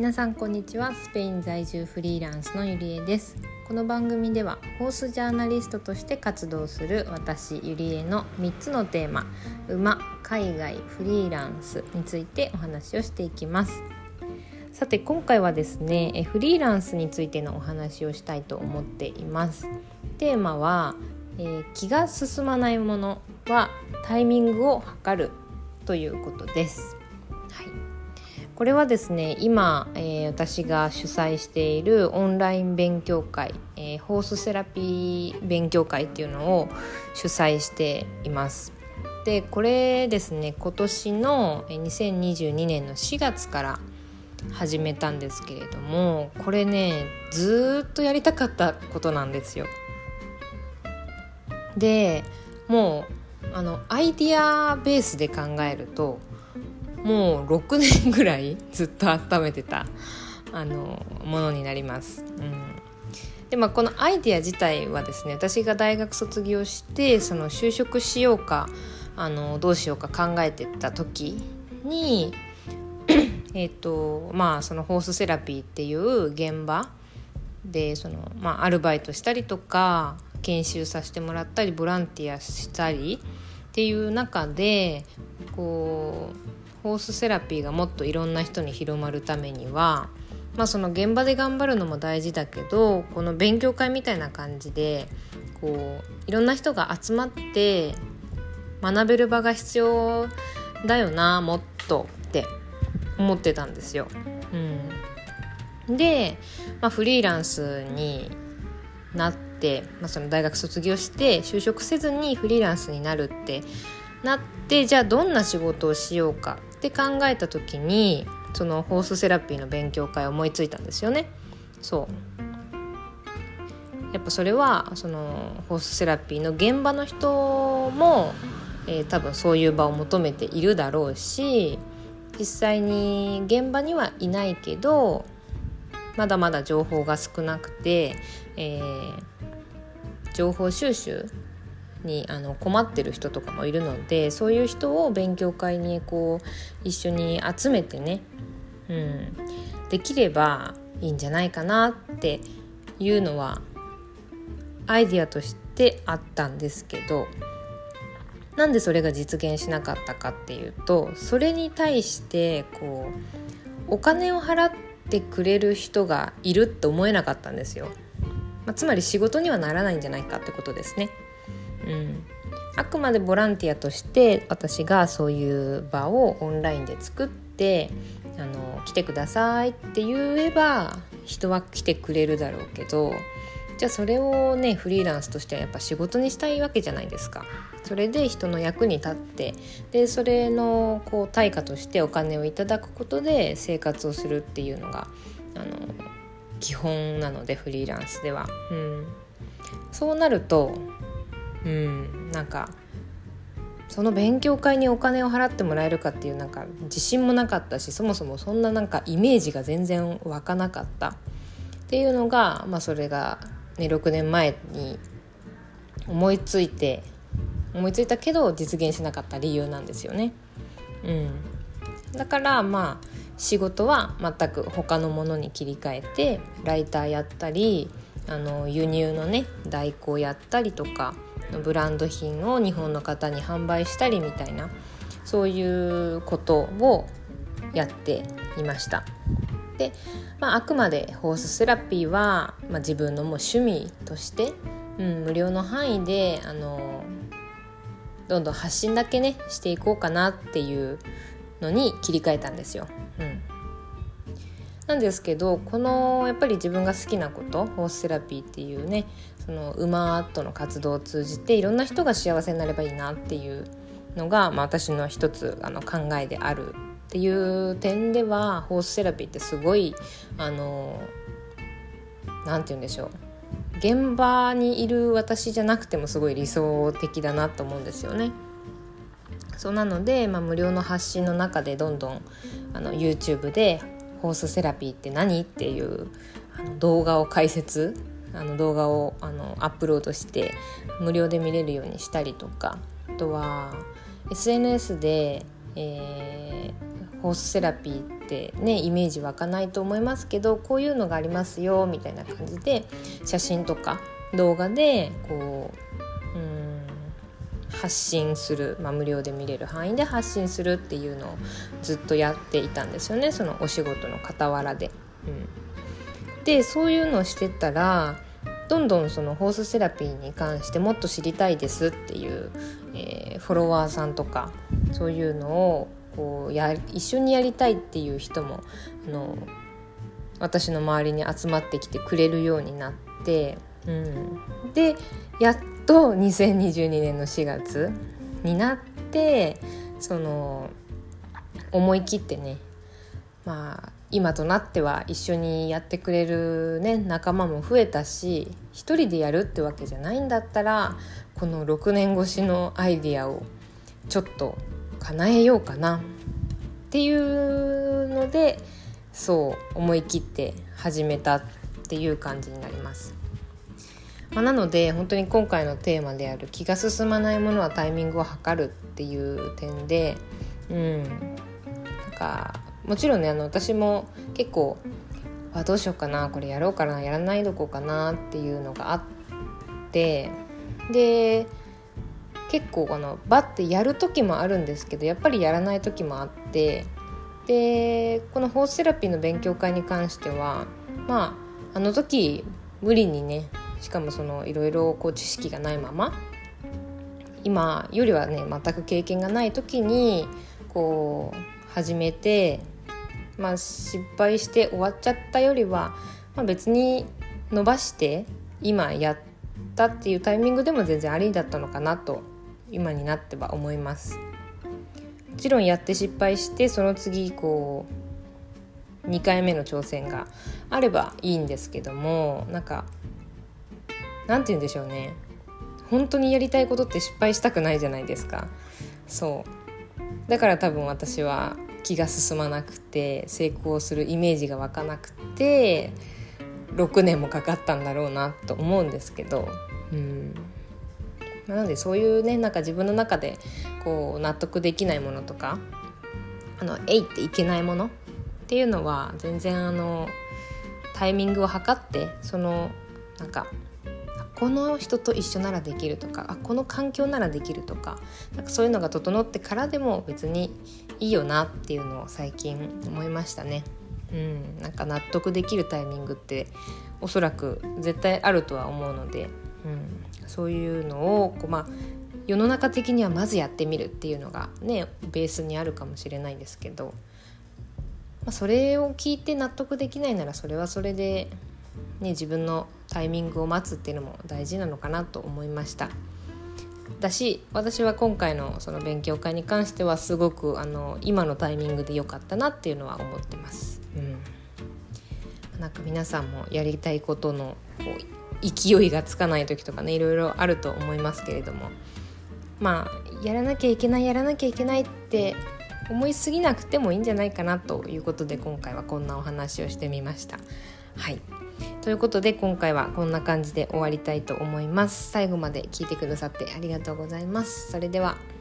皆さんこんにちは。スペイン在住フリーランスのゆりえです。この番組ではホースジャーナリストとして活動する私ゆりえの3つのテーマ馬海外フリーランスについてお話をしていきます。さて今回はですねフリーランスについてのお話をしたいと思っています。テーマは、えー、気が進まないものはタイミングを測るということです。はい。これはですね今、えー、私が主催しているオンライン勉強会、えー、ホースセラピー勉強会っていうのを主催しています。でこれですね今年の2022年の4月から始めたんですけれどもこれねずっとやりたかったことなんですよ。でもうあのアイディアベースで考えるともう6年ぐらいずっと温めてたあのものになります。うんでまあ、このアイディア自体はですね私が大学卒業してその就職しようかあのどうしようか考えてた時に えっとまあそのホースセラピーっていう現場でその、まあ、アルバイトしたりとか研修させてもらったりボランティアしたりっていう中でこうホースセラピーがもっといろんな人に広まるためには、まあ、その現場で頑張るのも大事だけどこの勉強会みたいな感じでこういろんな人が集まって学べる場が必要だよなもっとって思ってたんですよ。うん、で、まあ、フリーランスになって、まあ、その大学卒業して就職せずにフリーランスになるってなってじゃあどんな仕事をしようかって考えた時にそのホースセラピーの勉強会を思いついたんですよね。そうやっぱそれはそのホースセラピーの現場の人も、えー、多分そういう場を求めているだろうし実際に現場にはいないけどまだまだ情報が少なくて、えー、情報収集にあの困ってる人とかもいるのでそういう人を勉強会にこう一緒に集めてね、うん、できればいいんじゃないかなっていうのはアイディアとしてあったんですけどなんでそれが実現しなかったかっていうとそれに対してこうお金を払ってくれる人がいるって思えなかったんですよ。まあ、つまり仕事にはならないんじゃないかってことですね。あくまでボランティアとして私がそういう場をオンラインで作ってあの来てくださいって言えば人は来てくれるだろうけどじゃあそれをねフリーランスとしてはやっぱ仕事にしたいわけじゃないですか。それで人の役に立ってでそれのこう対価としてお金をいただくことで生活をするっていうのがあの基本なのでフリーランスでは。うん、そうなるとうん。なんかその勉強会にお金を払ってもらえるかっていうなんか自信もなかったしそもそもそんななんかイメージが全然湧かなかった。っていうのが、まあ、それが、ね、6年前に思いついて思いついたけど実現しなかった理由なんですよね。うん、だからまあ仕事は全く他のものに切り替えてライターやったりあの輸入のね代行やったりとかのブランド品を日本の方に販売したりみたいなそういうことをやっていました。で、まあ、あくまでホースセラピーは、まあ、自分のもう趣味として、うん、無料の範囲であのどんどん発信だけねしていこうかなっていうのに切り替えたんですよ。うん、なんですけどこのやっぱり自分が好きなことホースセラピーっていうねその馬との活動を通じていろんな人が幸せになればいいなっていうのが、まあ、私の一つあの考えであるっていう点ではホースセラピーってすごいあの何て言うんでしょう現場にいる私じゃなくてもすごい理想的だなと思うんですよね。そうなので、まあ、無料の発信の中でどんどんあの YouTube でホースセラピーって何？っていうあの動画を解説あの動画をあのアップロードして無料で見れるようにしたりとかあとは SNS で、えー、ホースセラピーってねイメージ湧かないと思いますけどこういうのがありますよみたいな感じで写真とか動画でこう発信する、まあ、無料で見れる範囲で発信するっていうのをずっとやっていたんですよねそのお仕事の傍らで。うん、でそういうのをしてたらどんどんそのホースセラピーに関してもっと知りたいですっていう、えー、フォロワーさんとかそういうのをこうや一緒にやりたいっていう人もあの私の周りに集まってきてくれるようになって、うん、でやっと2022年の4月になってその思い切ってねまあ今となっては一緒にやってくれる、ね、仲間も増えたし一人でやるってわけじゃないんだったらこの6年越しのアイディアをちょっと叶えようかなっていうのでそう思い切って始めたっていう感じになります。まあ、なので本当に今回のテーマである気が進まないものはタイミングを測るっていう点でうん。なんかもちろんねあの私も結構あどうしようかなこれやろうかなやらないどこかなっていうのがあってで結構あのバッてやる時もあるんですけどやっぱりやらない時もあってでこのホースセラピーの勉強会に関してはまああの時無理にねしかもそのいろいろこう知識がないまま今よりはね全く経験がない時にこう始めてまあ、失敗して終わっちゃったよりは、まあ、別に伸ばして今やったっていうタイミングでも全然ありだったのかなと今になっては思います。もちろんやって失敗してその次こう2回目の挑戦があればいいんですけどもなんかなんて言うんでしょうね。本当にやりたいことって失敗したくないじゃないですか。そう。だから多分私は気が進まなくて成功するイメージが湧かなくて6年もかかったんだろうなと思うんですけど、うん。なのでそういうねなんか自分の中でこう納得できないものとかあのえいっていけないものっていうのは全然あのタイミングを測ってそのなんかこの人と一緒ならできるとかあこの環境ならできるとかなんかそういうのが整ってからでも別にいいよなっていうのを最近思いましたね。うん、なんか納得できるタイミングっておそらく絶対あるとは思うので、うん、そういうのをこう、まあ、世の中的にはまずやってみるっていうのがねベースにあるかもしれないですけど、まあ、それを聞いて納得できないならそれはそれでね、自分のタイミングを待つっていうのも大事なのかなと思いました。だし私は今回のその勉強会に関してはすごくあの今のタイミングで良かったなっていうのは思ってます。うん、なんか皆さんもやりたいことのこう勢いがつかない時とかねいろいろあると思いますけれどもまあやらなきゃいけないやらなきゃいけないって思いすぎなくてもいいんじゃないかなということで今回はこんなお話をしてみました。はいということで今回はこんな感じで終わりたいと思います。最後まで聞いてくださってありがとうございます。それでは。